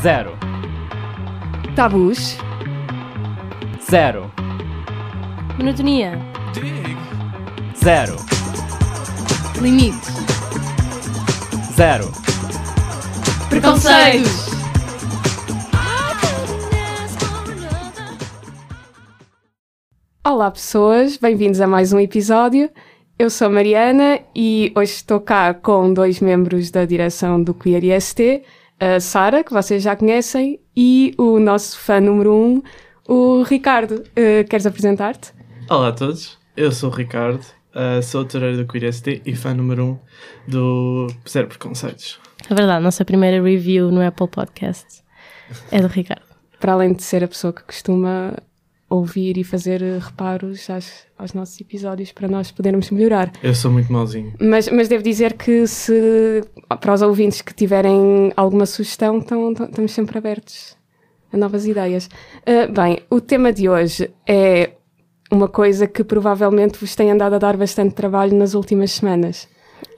Zero. Tabus. Zero. Monotonia. Zero. Limites. Zero. Preconceitos. Olá pessoas, bem-vindos a mais um episódio. Eu sou a Mariana e hoje estou cá com dois membros da direção do Queer IST, a Sara, que vocês já conhecem, e o nosso fã número um, o Ricardo. Uh, queres apresentar-te? Olá a todos, eu sou o Ricardo, uh, sou toureiro do Queer ST e fã número 1 um do Zero Preconceitos. É verdade, nossa primeira review no Apple Podcast é do Ricardo. Para além de ser a pessoa que costuma ouvir e fazer reparos às, aos nossos episódios para nós podermos melhorar. Eu sou muito mauzinho. Mas, mas devo dizer que se para os ouvintes que tiverem alguma sugestão, tão, tão, estamos sempre abertos a novas ideias. Uh, bem, o tema de hoje é uma coisa que provavelmente vos tem andado a dar bastante trabalho nas últimas semanas.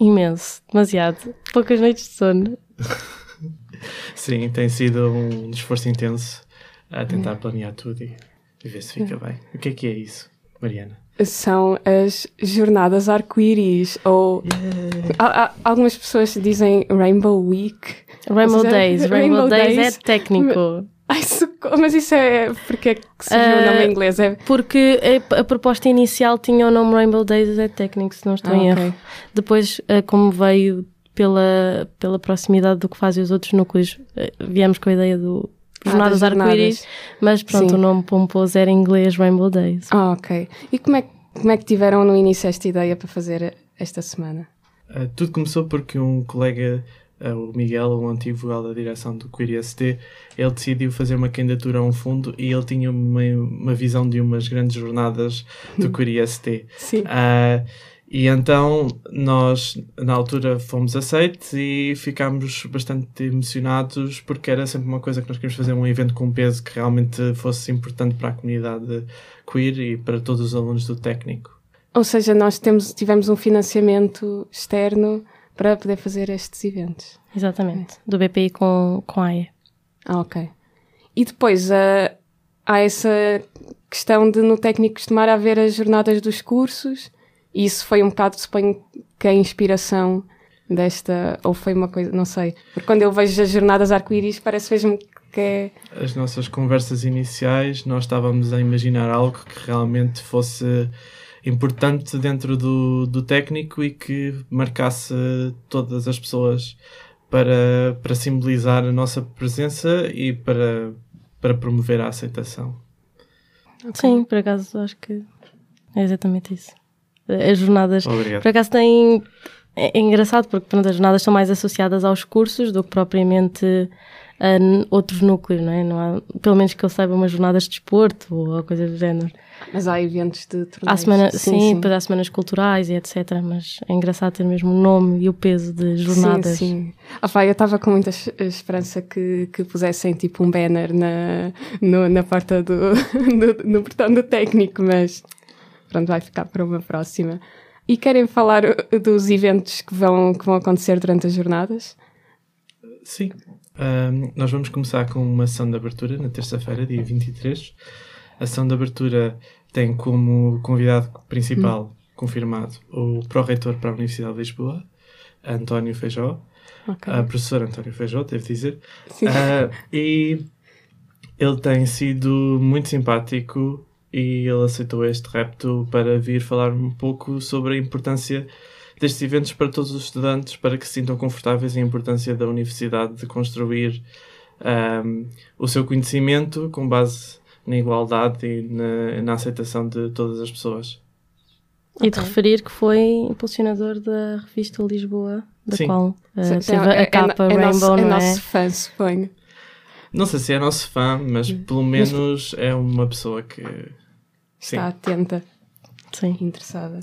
Imenso, demasiado. Poucas noites de sono. Sim, tem sido um esforço intenso a tentar planear tudo e, e ver se fica bem. O que é que é isso, Mariana? São as jornadas arco-íris, ou Yeah. há- há- algumas pessoas dizem Rainbow Week. Rainbow seja, Days. Rainbow, Rainbow Days, Days. é técnico. Ai, socorro, mas isso é porque é que se viu o Ah, nome em inglês? É... Porque a, a proposta inicial tinha o nome Rainbow Days é técnico, se não estou Ah, em ok. erro. Depois, eh, como veio pela, pela proximidade do que fazem os outros núcleos, eh, viemos com a ideia do Ah, Jornadas das Arco-Íris, mas pronto, Sim. o nome pomposo era em inglês Rainbow Days. Ah, ok. E como é, que- como é que tiveram no início esta ideia para fazer esta semana? Uh, tudo começou porque um colega, uh, o Miguel, um antigo vogal da direção do Queer ST, ele decidiu fazer uma candidatura a um fundo e ele tinha uma, uma visão de umas grandes jornadas do Queer ST. Sim. Ah, e então nós, na altura, fomos aceitos e ficámos bastante emocionados porque era sempre uma coisa que nós queríamos fazer, um evento com peso que realmente fosse importante para a comunidade queer e para todos os alunos do técnico. Ou seja, nós temos, tivemos um financiamento externo para poder fazer estes eventos. Exatamente. Do BPI com, com a AE. Ah, ok. E depois ah, há essa questão de no técnico costumar haver as jornadas dos cursos, e isso foi um bocado, suponho que a inspiração desta, ou foi uma coisa, não sei. Porque quando eu vejo as jornadas arco-íris, parece mesmo que é. As nossas conversas iniciais, nós estávamos a imaginar algo que realmente fosse importante dentro do, do técnico e que marcasse todas as pessoas para, para simbolizar a nossa presença e para, para promover a aceitação. Sim, por acaso acho que é exatamente isso. As jornadas, Obrigado. por acaso têm. É, é engraçado porque pronto, as jornadas são mais associadas aos cursos do que propriamente a outros núcleos, não é? Não há, pelo menos que eu saiba, umas jornadas de desporto ou coisa do género. Mas há eventos de torneios. Há semana, sim, depois há semanas culturais e etc. Mas é engraçado ter mesmo o nome e o peso de jornadas. Sim, sim. Ah, pá, eu estava com muita es- esperança que, que pusessem tipo um banner na, no- na porta do, do- no portão do técnico, mas pronto, vai ficar para uma próxima. E querem falar uh, dos eventos que vão, que vão acontecer durante as jornadas? Sim. Ahm, nós vamos começar com uma ação de abertura na terça-feira, dia 23. A ação de abertura tem como convidado principal confirmado o pró-reitor para a Universidade de Lisboa, António Feijó, Ok. a professor António Feijó, devo dizer. Sim. Ah, e ele tem sido muito simpático e ele aceitou este repto para vir falar um pouco sobre a importância destes eventos para todos os estudantes, para que se sintam confortáveis e a importância da universidade de construir ahm, o seu conhecimento com base na igualdade e na, na aceitação de todas as pessoas. E de referir que foi impulsionador da revista Lisboa, da Sim. qual Sim, teve é- a é- capa é, Rainbow, nosso, é não é? nosso fã, suponho. Não sei se é nosso fã, mas pelo menos é uma pessoa que. Sim. Está atenta. Sim. interessada.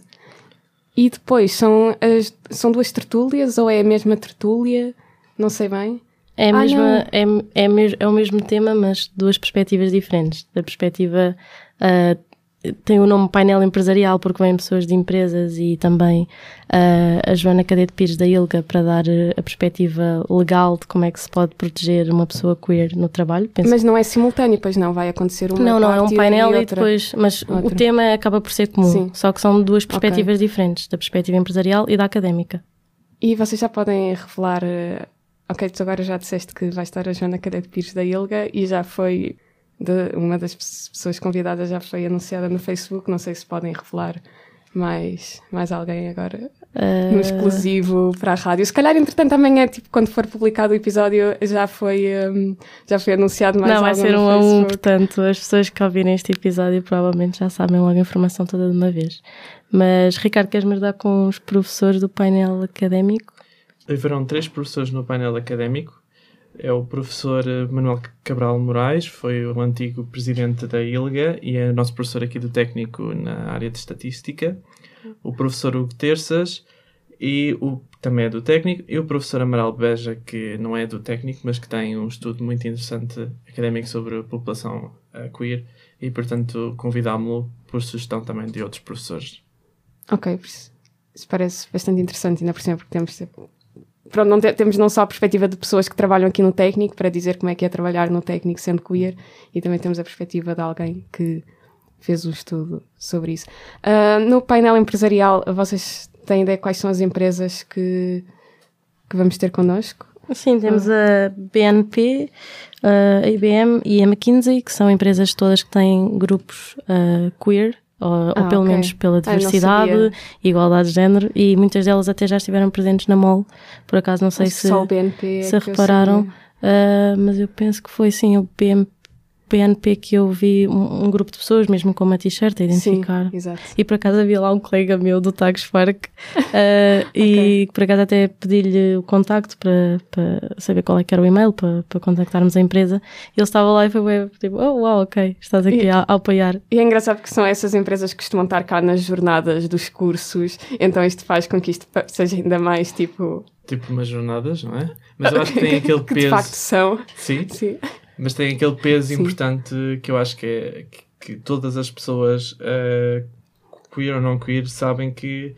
E depois, são, as, são duas tertúlias ou é a mesma tertúlia? Não sei bem. É, a Ah, mesma, é, é, é o mesmo tema, mas duas perspectivas diferentes. Da perspectiva ah, tem o nome painel empresarial porque vêm pessoas de empresas e também uh, a Joana Cadete Pires da ILGA para dar a perspectiva legal de como é que se pode proteger uma pessoa queer no trabalho. Penso mas não é simultâneo, pois não, vai acontecer uma Não, não, é um painel e, e depois, mas outra. o tema acaba por ser comum, Sim. só que são duas perspectivas okay. diferentes, da perspectiva empresarial e da académica. E vocês já podem revelar, uh, ok, tu agora já disseste que vai estar a Joana Cadete Pires da ILGA e já foi de uma das pessoas convidadas já foi anunciada no Facebook. Não sei se podem revelar mais, mais alguém agora uh... no exclusivo para a rádio. Se calhar, entretanto, amanhã, tipo, quando for publicado o episódio, já foi, um, já foi anunciado mais Não, vai ser um a um, portanto, as pessoas que ouvirem este episódio provavelmente já sabem logo a informação toda de uma vez. Mas, Ricardo, queres me ajudar com os professores do painel académico? Haverão três professores no painel académico é o professor eh, Manuel Cabral Moraes, foi o antigo presidente da ILGA e é nosso professor aqui do técnico na área de estatística. O professor Hugo Terças e o também é do técnico e o professor Amaral Beja, que não é do técnico, mas que tem um estudo muito interessante académico sobre a população uh, queer e, portanto, convidámo-lo por sugestão também de outros professores. Ok, isso parece bastante interessante, ainda por cima, porque temos pronto, não te, temos não só a perspectiva de pessoas que trabalham aqui no técnico para dizer como é que é trabalhar no técnico sendo queer, e também temos a perspectiva de alguém que fez um estudo sobre isso. Uh, no painel empresarial, vocês têm ideia quais são as empresas que, que vamos ter connosco? Sim, temos a BNP, a IBM e a McKinsey, que são empresas todas que têm grupos uh, queer ou, ah, ou pelo okay. menos pela diversidade, igualdade de género, e muitas delas até já estiveram presentes na MOL. Por acaso, não sei se, BNP se repararam, uh, mas eu penso que foi sim o BNP PNP que eu vi um, um, grupo de pessoas, mesmo com uma t-shirt, a identificar. Sim, exato. E por acaso havia lá um colega meu do Tags Spark uh, okay. e por acaso até pedi-lhe o contacto para, para saber qual é que era o e-mail para, para contactarmos a empresa. E ele estava lá e foi tipo, oh uau, ok, estás aqui e, a, a, apoiar. E é engraçado porque são essas empresas que costumam estar cá nas jornadas dos cursos, então isto faz com que isto seja ainda mais tipo. Tipo umas jornadas, não é? Mas eu acho que tem aquele que peso. De facto são. Sim. Sim. Mas tem aquele peso Sim. importante que eu acho que é que, que todas as pessoas, uh, queer ou não queer, sabem que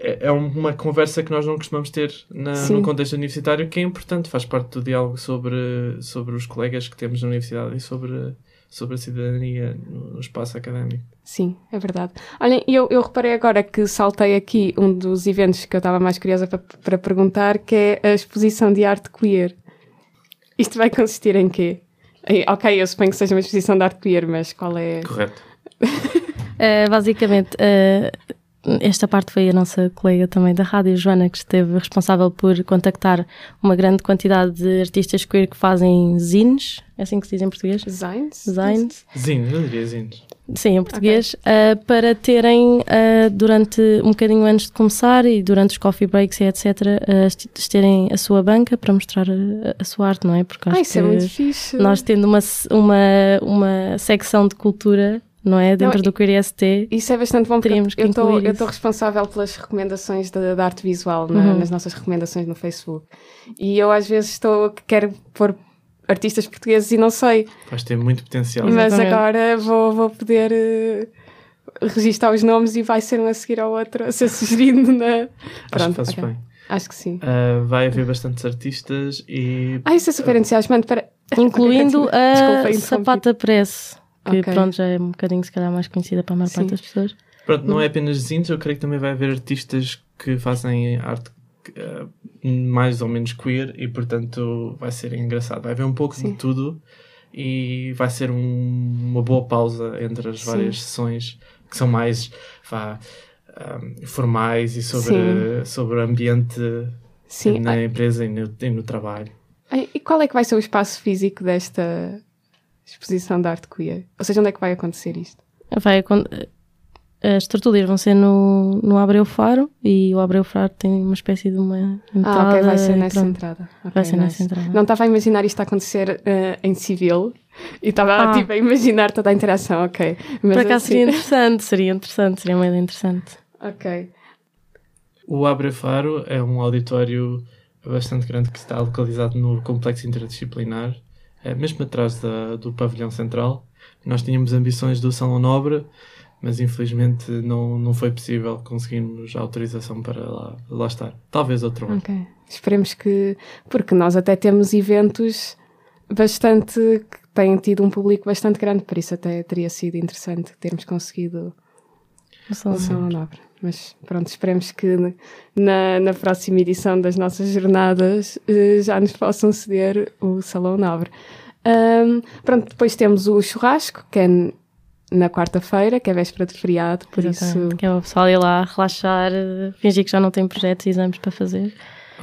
é, é uma conversa que nós não costumamos ter na, no contexto universitário, que é importante, faz parte do diálogo sobre, sobre os colegas que temos na universidade e sobre, sobre a cidadania no, no espaço académico. Sim, é verdade. Olhem, eu, eu reparei agora que saltei aqui um dos eventos que eu estava mais curiosa para, para perguntar, que é a exposição de arte queer. Isto vai consistir em quê? Ok, eu suponho que seja uma exposição de arte queer, mas qual é. Correto. uh, basicamente, uh, esta parte foi a nossa colega também da rádio, Joana, que esteve responsável por contactar uma grande quantidade de artistas queer que fazem zines, é assim que se diz em português? Zines? Zines. Zines, eu diria zines. Sim, em português, okay. uh, para terem uh, durante um bocadinho antes de começar e durante os coffee breaks e etc, uh, terem a sua banca para mostrar a, a sua arte, não é? Porque acho ah, isso é muito fixe. Nós tendo uma, uma, uma secção de cultura não é? Dentro não, do QRST. Isso é bastante bom porque eu estou responsável pelas recomendações da, da arte visual na, uhum. nas nossas recomendações no Facebook. E eu às vezes estou quero pôr artistas portugueses e não sei. Vais ter muito potencial. Mas Exatamente. agora vou, vou poder uh, registar os nomes e vai ser um a seguir ao outro a ser sugerido na. Acho Pronto, que fazes okay. bem. Acho que sim. Uh, vai haver bastantes artistas e. Ah, isso é super entusiasmante. Para... Incluindo a Sapata Press que okay. pronto, já é um bocadinho se calhar mais conhecida para a maior Sim. parte das pessoas. Pronto, não é apenas zines, eu creio que também vai haver artistas que fazem arte uh, mais ou menos queer e portanto vai ser engraçado. Vai haver um pouco Sim. de tudo e vai ser um, uma boa pausa entre as várias Sim. sessões que são mais vá, um, formais e sobre, sobre o ambiente Sim. na empresa e no, e no trabalho. E qual é que vai ser o espaço físico desta, exposição de arte queer? Ou seja, onde é que vai acontecer isto? Vai as tertúlias vão ser no, no Abreu Faro e o Abreu Faro tem uma espécie de uma entrada. Ah, ok, vai ser nessa entrada. Okay, vai ser nice. nessa entrada. Não estava a imaginar isto a acontecer uh, em civil e estava ah. tipo, a imaginar toda a interação, ok. Mas Por acaso assim... seria interessante, seria interessante, seria uma ideia interessante. Ok. O Abreu Faro é um auditório bastante grande que está localizado no complexo interdisciplinar mesmo atrás da, do pavilhão central. Nós tínhamos ambições do Salão Nobre mas infelizmente não, não foi possível conseguirmos a autorização para lá, lá estar. Talvez outro ano. Ok. Esperemos que. Porque nós até temos eventos bastante. que têm tido um público bastante grande, por isso até teria sido interessante termos conseguido o Salão Nobre. Mas pronto, esperemos que na, na próxima edição das nossas jornadas eh, já nos possam ceder o Salão Nobre. Um, pronto, depois temos o churrasco, que é na quarta-feira, que é véspera de feriado, por Exatamente, isso... Que é o pessoal ir lá relaxar, fingir que já não tem projetos e exames para fazer.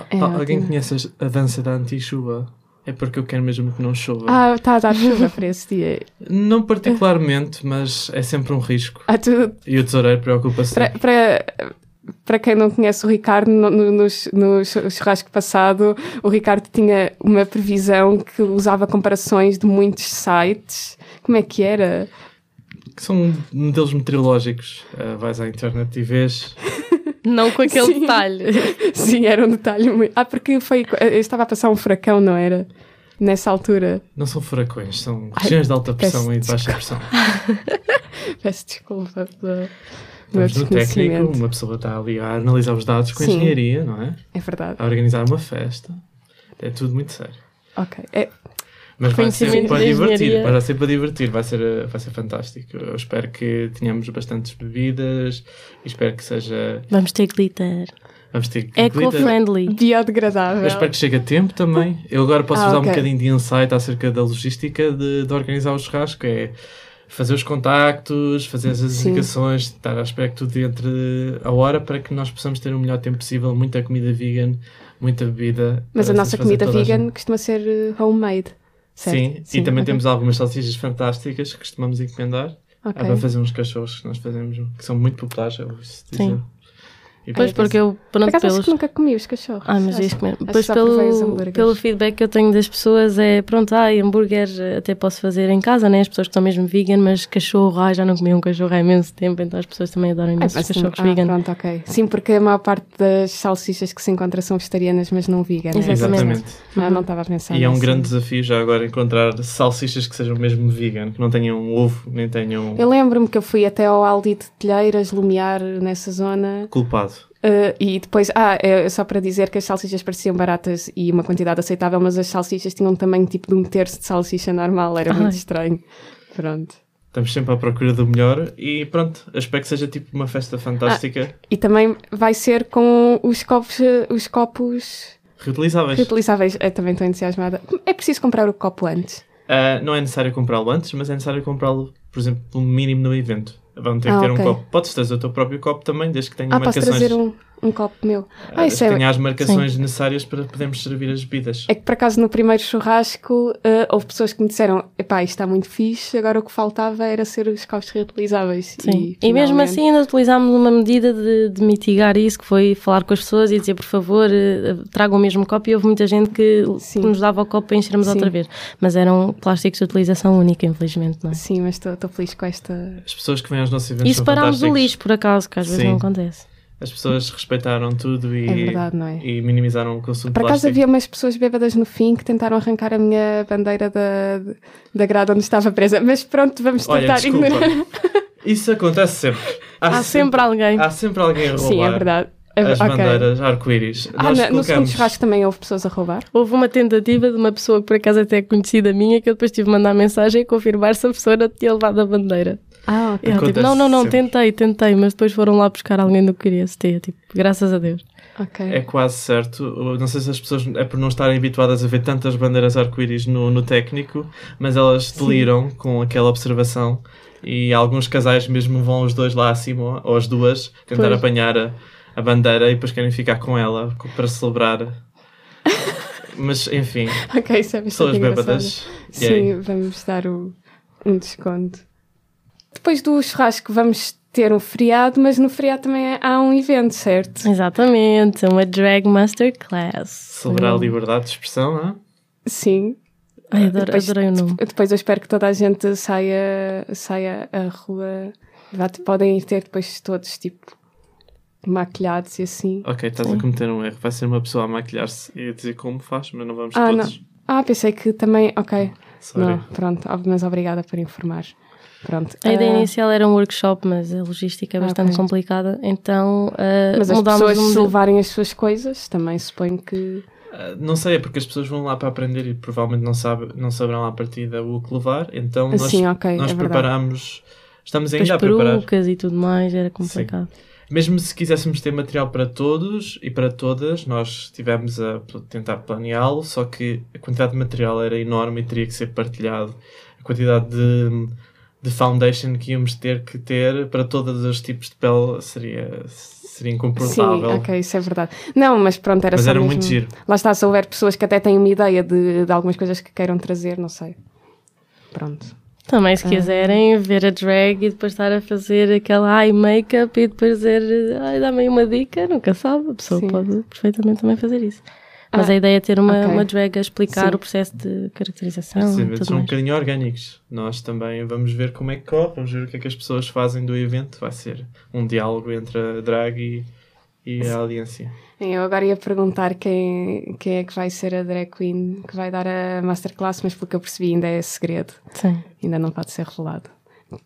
É Alguém ótimo. conhece a dança da anti-chuva? É porque eu quero mesmo que não chova. Ah, está a dar chuva para esse dia. Não particularmente, mas é sempre um risco. Ah, tu... E o tesoureiro preocupa-se. Para, para, para quem não conhece o Ricardo, no, no, no, churrasco passado, o Ricardo tinha uma previsão que usava comparações de muitos sites. Como é que era? Que são modelos meteorológicos. Uh, vais à internet e vês. Não com aquele Sim. detalhe. Sim, era um detalhe muito. Ah, porque foi. Eu estava a passar um furacão, não era? Nessa altura. Não são furacões, são regiões de alta pressão e de baixa pressão. peço desculpa pela. Estamos no técnico, uma pessoa está ali a analisar os dados com Sim. engenharia, não é? É verdade. A organizar uma festa. É tudo muito sério. Ok. É, mas vai ser para divertir, vai ser para divertir, vai ser, vai ser fantástico. Eu espero que tenhamos bastantes bebidas e espero que seja. Vamos ter glitter. Vamos ter Eco-friendly. Biodegradável. Eu espero que chegue a tempo também. Eu agora posso ah, dar okay. um bocadinho de insight acerca da logística de, de organizar o churrasco. É fazer os contactos, fazer as indicações, estar à espera que tudo entre a hora para que nós possamos ter o melhor tempo possível, muita comida vegan, muita bebida. Mas a nossa comida vegan costuma ser eh, homemade. Certo? Sim, Sim, e também okay. temos algumas salsichas fantásticas que costumamos encomendar. Okay. para fazer uns cachorros que nós fazemos, que são muito populares, eu dizer. Sim. E pois, porque eu, pronto, Por pelos... nunca comi os cachorros. Ah, mas ias comer. Depois, pelo, pelo feedback que eu tenho das pessoas, é pronto, ah, hambúrguer até posso fazer em casa, né? As pessoas que estão mesmo vegan, mas cachorro, ah, já não comi um cachorro há imenso tempo, então as pessoas também adoram imenso ah, os cachorros ah, vegan. Pronto, ok. Sim, porque a maior parte das salsichas que se encontra são vegetarianas, mas não vegan. Né? Exatamente. Ah, não estava a pensar. E é um grande desafio já agora encontrar salsichas que sejam mesmo vegan, que não tenham ovo, nem tenham. Eu lembro-me que eu fui até ao Aldi de Telheiras, Lumiar, nessa zona. Culpado. Uh, e depois, ah, é só para dizer que as salsichas pareciam baratas e uma quantidade aceitável, mas as salsichas tinham um tamanho tipo de um terço de salsicha normal, era Ai. muito estranho. Pronto. Estamos sempre à procura do melhor e pronto, espero que seja tipo uma festa fantástica. Ah, e também vai ser com os copos, os copos reutilizáveis. Reutilizáveis, eu também estou entusiasmada. É preciso comprar o copo antes? Uh, não é necessário comprá-lo antes, mas é necessário comprá-lo, por exemplo, no mínimo no evento. Vão ter ah, que ter okay. um copo. Podes trazer o teu próprio copo também, desde que tenha ah, marcações. Posso trazer um, um copo meu. Ah, isso é... tenha as marcações Sim. necessárias para podermos servir as bebidas. É que por acaso no primeiro churrasco uh, houve pessoas que me disseram: epá, isto está muito fixe, agora o que faltava era ser os copos reutilizáveis. Sim. E, e mesmo assim ainda utilizámos uma medida de, de, mitigar isso, que foi falar com as pessoas e dizer, por favor, uh, tragam o mesmo copo. E houve muita gente que, que nos dava o copo para enchermos Sim. outra vez. Mas eram plásticos de utilização única, infelizmente, não é? Sim, mas estou feliz com esta. As pessoas que vêm aos nossos eventos. E separámos o lixo, por acaso, que às vezes Sim. não acontece. As pessoas respeitaram tudo e, é verdade, não é? e minimizaram o consumo Por acaso havia umas pessoas bêbadas no fim que tentaram arrancar a minha bandeira da, da grada onde estava presa. Mas pronto, vamos tentar Olha, ignorar. Isso acontece sempre. Há, há sempre, sempre, alguém. Há sempre alguém a roubar. Sim, é verdade. As okay. bandeiras arco-íris. Ah, colocamos... no segundo churrasco também houve pessoas a roubar? Houve uma tentativa de uma pessoa que por acaso até é conhecida minha que eu depois tive de mandar mensagem a confirmar se a pessoa tinha levado a bandeira. Ah, ok. tipo, não, não, não, sempre. tentei, tentei, mas depois foram lá buscar alguém do que queria ter, tipo, graças a Deus. Okay. É quase certo. Não sei se as pessoas é por não estarem habituadas a ver tantas bandeiras arco-íris no, no técnico, mas elas deliram Sim. com aquela observação e alguns casais mesmo vão os dois lá acima, ou as duas, tentar pois. apanhar a, a bandeira e depois querem ficar com ela para celebrar. mas enfim, ok, isso é pessoas bêbadas. Sim, vamos dar o, um desconto. Depois do churrasco vamos ter um feriado, mas no feriado também há um evento, certo? Exatamente, uma Drag Masterclass. Celebrar a liberdade de expressão, não é? Sim. Ai, adoro, depois, adorei o nome. Depois eu espero que toda a gente saia, saia à rua. Podem ter depois todos, tipo, maquilhados e assim. Ok, estás Sim. a cometer um erro. Vai ser uma pessoa a maquilhar-se e a dizer como faz, mas não vamos ah, todos. Não. Ah, pensei que também. Ok. Sorry. Não, pronto, mas obrigada por informar. Pronto. A ideia uh... inicial era um workshop, mas a logística é bastante okay. complicada, então uh, Mas as pessoas um... se levarem as suas coisas, também suponho que... Uh, não sei, é porque as pessoas vão lá para aprender e provavelmente não, sabe, não saberão à partida o que levar, então nós, Sim, okay, nós é preparamos... Estamos ainda As a preparar. e tudo mais, era complicado. Sim. Mesmo se quiséssemos ter material para todos e para todas, nós tivemos a tentar planeá-lo, só que a quantidade de material era enorme e teria que ser partilhado. A quantidade de, de foundation que íamos ter que ter para todos os tipos de pele seria, seria incomportável. Sim, ok, isso é verdade. Não, mas pronto, era mas só era mesmo... muito giro. Lá está, se houver pessoas que até têm uma ideia de, de algumas coisas que queiram trazer, não sei. Pronto. Também, se ah. quiserem ver a drag e depois estar a fazer aquela eye make-up e depois dizer, ai, dá-me aí uma dica, nunca sabe, a pessoa Sim. pode perfeitamente também fazer isso. Mas ah, a ideia é ter uma, okay. uma drag a explicar Sim. o processo de caracterização. Sim, são um bocadinho orgânicos. Nós também vamos ver como é que corre, vamos ver o que é que as pessoas fazem do evento. Vai ser um diálogo entre a drag e, e a audiência. Eu agora ia perguntar quem, quem é que vai ser a drag queen que vai dar a masterclass, mas pelo que eu percebi ainda é segredo. Sim. Ainda não pode ser revelado.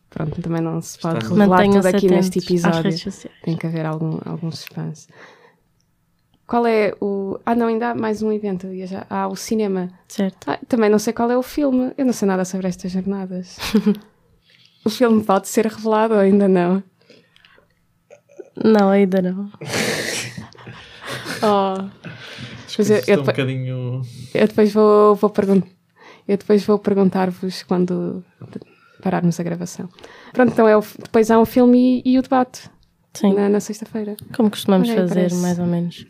Pronto, também não se pode Está revelar tudo aqui neste episódio. Tem que haver algum, algum suspense. Qual é o. Ah, não, ainda há mais um evento. Já... Há o cinema. Certo. Ah, também não sei qual é o filme. Eu não sei nada sobre estas jornadas. o filme pode ser revelado ou ainda não? Não, ainda não. Oh. Mas eu, eu, um bocadinho... eu depois vou, vou perguntar. Eu depois vou perguntar-vos quando pararmos a gravação. Pronto, então é o, depois há um filme e, e o debate. Sim. Na, na sexta-feira. Como costumamos okay, fazer, parece, mais ou menos.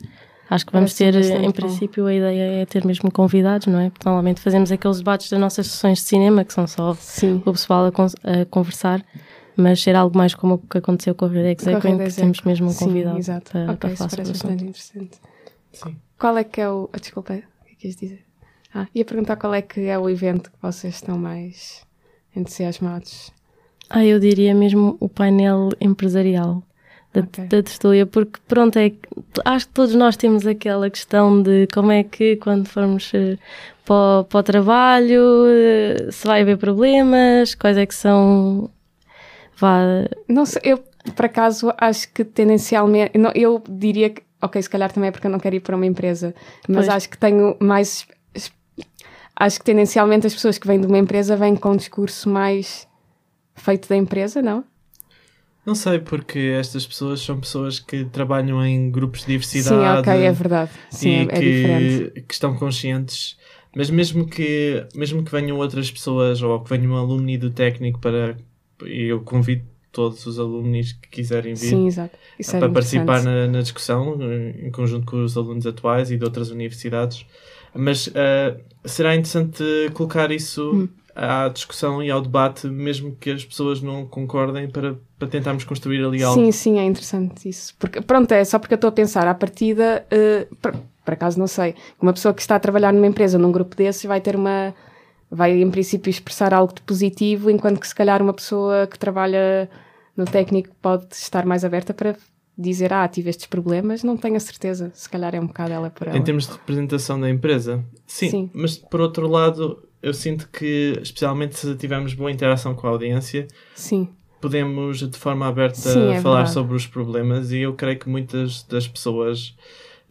Acho que vamos ter, em princípio, a ideia é ter mesmo convidados, não é? Porque normalmente fazemos aqueles debates das nossas sessões de cinema, que são só Sim. o pessoal a, con a conversar mas ser algo mais como o que aconteceu com a Rede Executive, porque temos mesmo um convidado Sim, exato. para, okay, para falar sobre bastante interessante. Sim. Qual é que é o... Oh, desculpa, o que é quis dizer? Ah, ia perguntar qual é que é o evento que vocês estão mais entusiasmados. Ah, eu diria mesmo o painel empresarial da, okay. da tertúlia, porque pronto, é, acho que todos nós temos aquela questão de como é que quando formos eh, para, para o trabalho, eh, se vai haver problemas, quais é que são vá. Não sei, eu por acaso acho que tendencialmente. Não, eu diria que. Ok, se calhar também é porque eu não quero ir para uma empresa, mas pois. acho que tenho mais. Acho que tendencialmente as pessoas que vêm de uma empresa vêm com um discurso mais feito da empresa, não? Não sei, porque estas pessoas são pessoas que trabalham em grupos de diversidade. Sim, ok, é verdade. Sim, é, é, que, diferente. que estão conscientes. Mas mesmo que, mesmo que venham outras pessoas ou que venham um alumni do técnico para e eu convido todos os alunos que quiserem vir Sim, para participar na, na, discussão, em conjunto com os alunos atuais e de outras universidades. Mas uh, será interessante colocar isso hum. À discussão e ao debate, mesmo que as pessoas não concordem, para, para tentarmos construir ali algo. Sim, sim, é interessante isso. Porque, pronto, é só porque eu estou a pensar, à partida, uh, por, por acaso não sei, uma pessoa que está a trabalhar numa empresa, num grupo desses, vai ter uma vai em princípio expressar algo de positivo, enquanto que se calhar uma pessoa que trabalha no técnico pode estar mais aberta para dizer, ah, tive estes problemas, não tenho a certeza, se calhar é um bocado ela por ela. Em termos de representação da empresa, sim, sim. mas por outro lado, eu sinto que, especialmente se tivermos boa interação com a audiência, sim. podemos de forma aberta sim, é falar verdade. sobre os problemas e eu creio que muitas das pessoas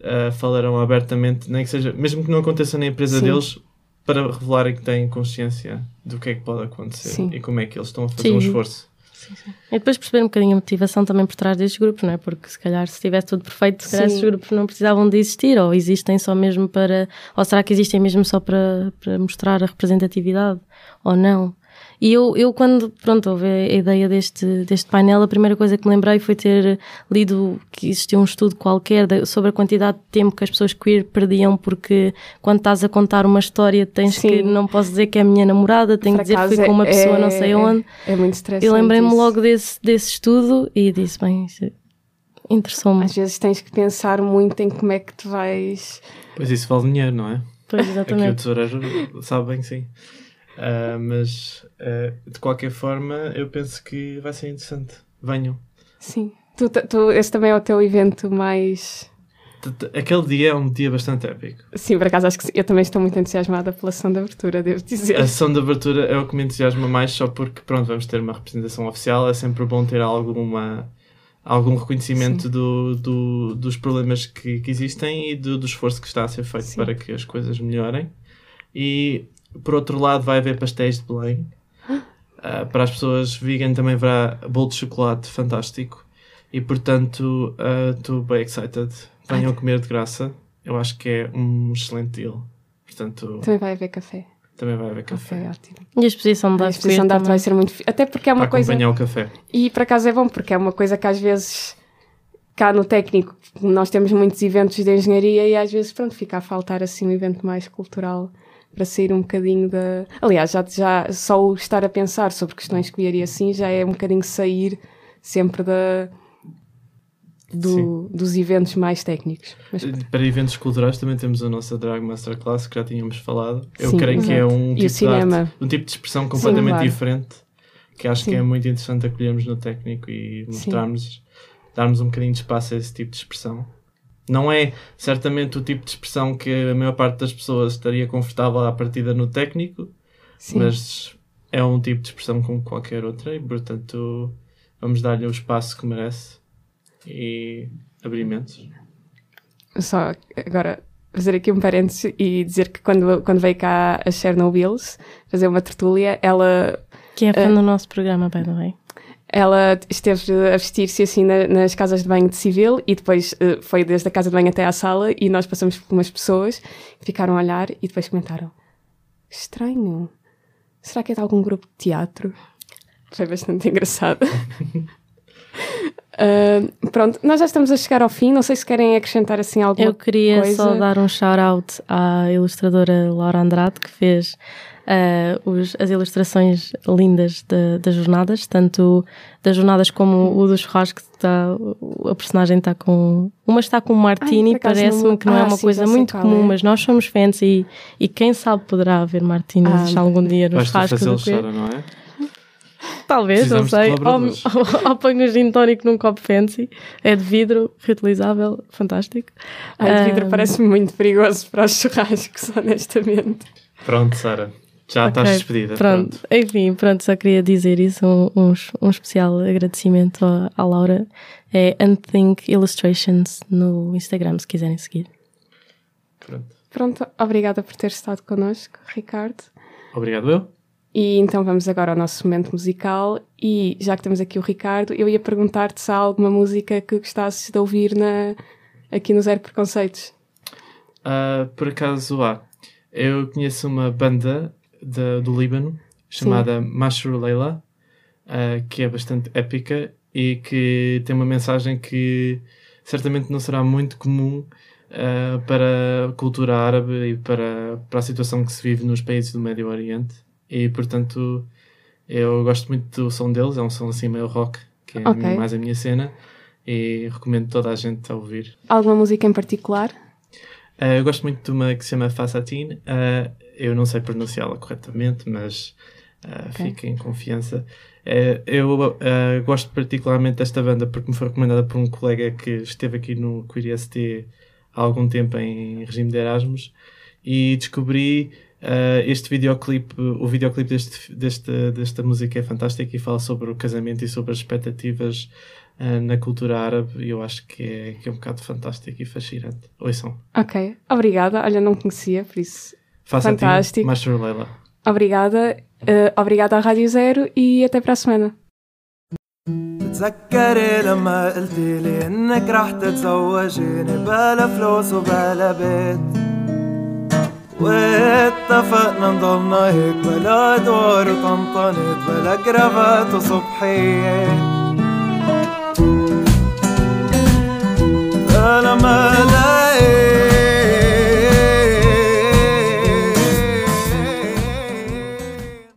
uh, falarão abertamente, nem que seja, mesmo que não aconteça na empresa deles, para revelarem que têm consciência do que é que pode acontecer sim. e como é que eles estão a fazer sim. um esforço. Sim, sim. E depois perceber um bocadinho a motivação também por trás destes grupos, não é? Porque se calhar se estivesse tudo perfeito, se calhar estes grupos não precisavam de existir, ou existem só mesmo para. Ou será que existem mesmo só para, para mostrar a representatividade? Ou não? E eu, eu quando, pronto, houve a ideia deste, deste painel, a primeira coisa que me lembrei foi ter lido que existia um estudo qualquer de, sobre a quantidade de tempo que as pessoas queer perdiam, porque quando estás a contar uma história tens Sim. que, não posso dizer que é a minha namorada, tenho que dizer que fui com uma é, pessoa não sei onde. É, é muito estressante. E lembrei-me logo desse, desse estudo e disse, bem, interessou-me. Às vezes tens que pensar muito em como é que tu vais... Pois isso vale dinheiro, não é? Pois, exatamente. Aqui o tesoureiro sabe bem que sim. Uh, mas uh, de qualquer forma, eu penso que vai ser interessante. Venham. Sim. Tu, tu, esse também é o teu evento mais Aquele dia é um dia bastante épico. Sim, por acaso acho que eu também estou muito entusiasmada pela sessão de abertura, devo dizer. A sessão de abertura é o que me entusiasma mais, só porque, pronto, vamos ter uma representação oficial, é sempre bom ter alguma, algum reconhecimento do, do, dos problemas que, que existem e do, do, esforço que está a ser feito Sim. para que as coisas melhorem. E, por outro lado, vai haver pastéis de Belém. Uh, para as pessoas vegan também haverá bolo de chocolate fantástico. E, portanto, estou uh, bem excited venham comer de graça. Eu acho que é um excelente deal. Portanto, também vai haver café. Também vai haver café. Okay, ótimo. E a exposição de arte, a exposição de arte vai ser muito. Até porque é uma Para coisa. acompanhar o café. E por acaso é bom, porque é uma coisa que às vezes cá no técnico nós temos muitos eventos de engenharia e às vezes pronto fica a faltar assim um evento mais cultural para sair um bocadinho da. Aliás, já, já só o estar a pensar sobre questões que vieria assim já é um bocadinho sair sempre da do, dos eventos mais técnicos. Mas... Para eventos culturais também temos a nossa Drag Masterclass que já tínhamos falado. Eu Sim, creio exato. que é um tipo, de arte, um tipo de expressão completamente Sim, claro. diferente que acho Sim. que é muito interessante acolhermos no técnico e mostrarmos, darmos um bocadinho de espaço a esse tipo de expressão. Não é certamente o tipo de expressão que a maior parte das pessoas estaria confortável à partida no técnico, mas é um tipo de expressão como qualquer outra e, portanto, vamos dar-lhe o espaço que merece e abrimentos. Só agora fazer aqui um parênteses e dizer que quando, quando veio cá a Chernobyls fazer uma tertúlia, ela. Que é fã uh, do nosso programa, by the way. Ela esteve a vestir-se assim na, nas casas de banho de civil e depois uh, foi desde a casa de banho até à sala e nós passamos por umas pessoas que ficaram a olhar e depois comentaram: Estranho, será que é de algum grupo de teatro? Foi bastante engraçado. Uh, pronto, nós já estamos a chegar ao fim. Não sei se querem acrescentar assim alguma coisa. Eu queria coisa. só dar um shout-out à ilustradora Laura Andrade, que fez uh, os, as ilustrações lindas de, das jornadas, tanto das jornadas como o do churrasco. Está, a personagem está com. Uma está com um martini, parece-me que não é ah, é uma sim, coisa muito comum, é. mas nós somos fans e, e quem sabe poderá haver martinis ah, algum dia no churrasco. Do não é? Talvez, não sei. Ou, ou ponho o gin tónico num copo fancy. É de vidro, reutilizável, fantástico. Ai, de vidro um... parece muito perigoso para os churrascos, honestamente. Pronto, Sara. Já okay, estás despedida. Pronto. pronto. Enfim, pronto, só queria dizer isso. Um, um, um especial agradecimento à, à, Laura. É Unthink Illustrations no Instagram, se quiserem seguir. Pronto. Pronto, obrigada por ter estado connosco, Ricardo. Obrigado eu. E então vamos agora ao nosso momento musical. E já que temos aqui o Ricardo, eu ia perguntar-te se há alguma música que gostasses de ouvir na, aqui no Zero Preconceitos. Uh, por acaso há. Eu conheço uma banda de, do Líbano chamada Mashru Leila, uh, que é bastante épica e que tem uma mensagem que certamente não será muito comum uh, para a cultura árabe e para, para a situação que se vive nos países do Médio Oriente e portanto eu gosto muito do som deles, é um som assim meio rock, que é okay. mais a minha cena, e recomendo toda a gente a ouvir. Alguma música em particular? Uh, eu gosto muito de uma que se chama Fassatin, uh, eu não sei pronunciá-la corretamente, mas uh, okay. fiquem em confiança. Uh, eu gosto particularmente desta banda porque me foi recomendada por um colega que esteve aqui no Queer ST há algum tempo em regime de Erasmus e descobri este videoclipe, o videoclipe deste, deste, desta música é fantástico e fala sobre o casamento e sobre as expectativas uh, na cultura árabe e eu acho que é, que é um bocado fantástico e fascinante. Ouçam. Ok, obrigada. Olha, não conhecia, por isso. Faça fantástico. Master Leila. Obrigada, uh, obrigada à Rádio Zero e até para a semana. تتذكري لما قلتي لي انك رح تتزوجيني بلا فلوس وبلا بيت واتفقنا نضلنا هيك بلا دور وطنطنت بلا كرافات وصبحية I'm alive.